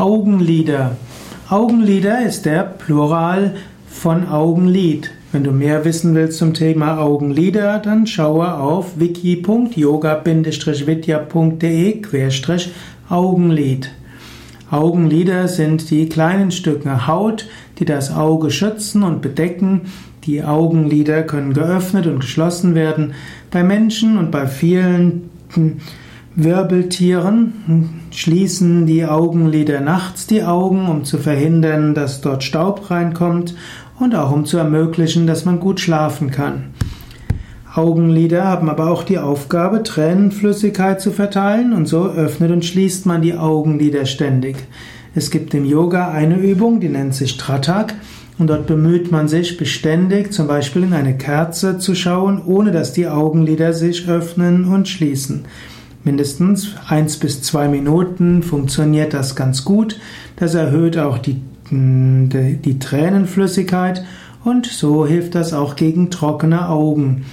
Augenlider. Augenlider ist der Plural von Augenlid. Wenn du mehr wissen willst zum Thema Augenlider, dann schaue auf wiki.yoga-vidya.de-augenlid. Augenlider sind die kleinen Stücke Haut, die das Auge schützen und bedecken. Die Augenlider können geöffnet und geschlossen werden. Bei Menschen und bei vielen Wirbeltieren schließen die Augenlider nachts die Augen, um zu verhindern, dass dort Staub reinkommt und auch um zu ermöglichen, dass man gut schlafen kann. Augenlider haben aber auch die Aufgabe, Tränenflüssigkeit zu verteilen und so öffnet und schließt man die Augenlider ständig. Es gibt im Yoga eine Übung, die nennt sich Tratak und dort bemüht man sich beständig, zum Beispiel in eine Kerze zu schauen, ohne dass die Augenlider sich öffnen und schließen. Mindestens eins bis zwei Minuten funktioniert das ganz gut. Das erhöht auch die, die, die Tränenflüssigkeit und so hilft das auch gegen trockene Augen.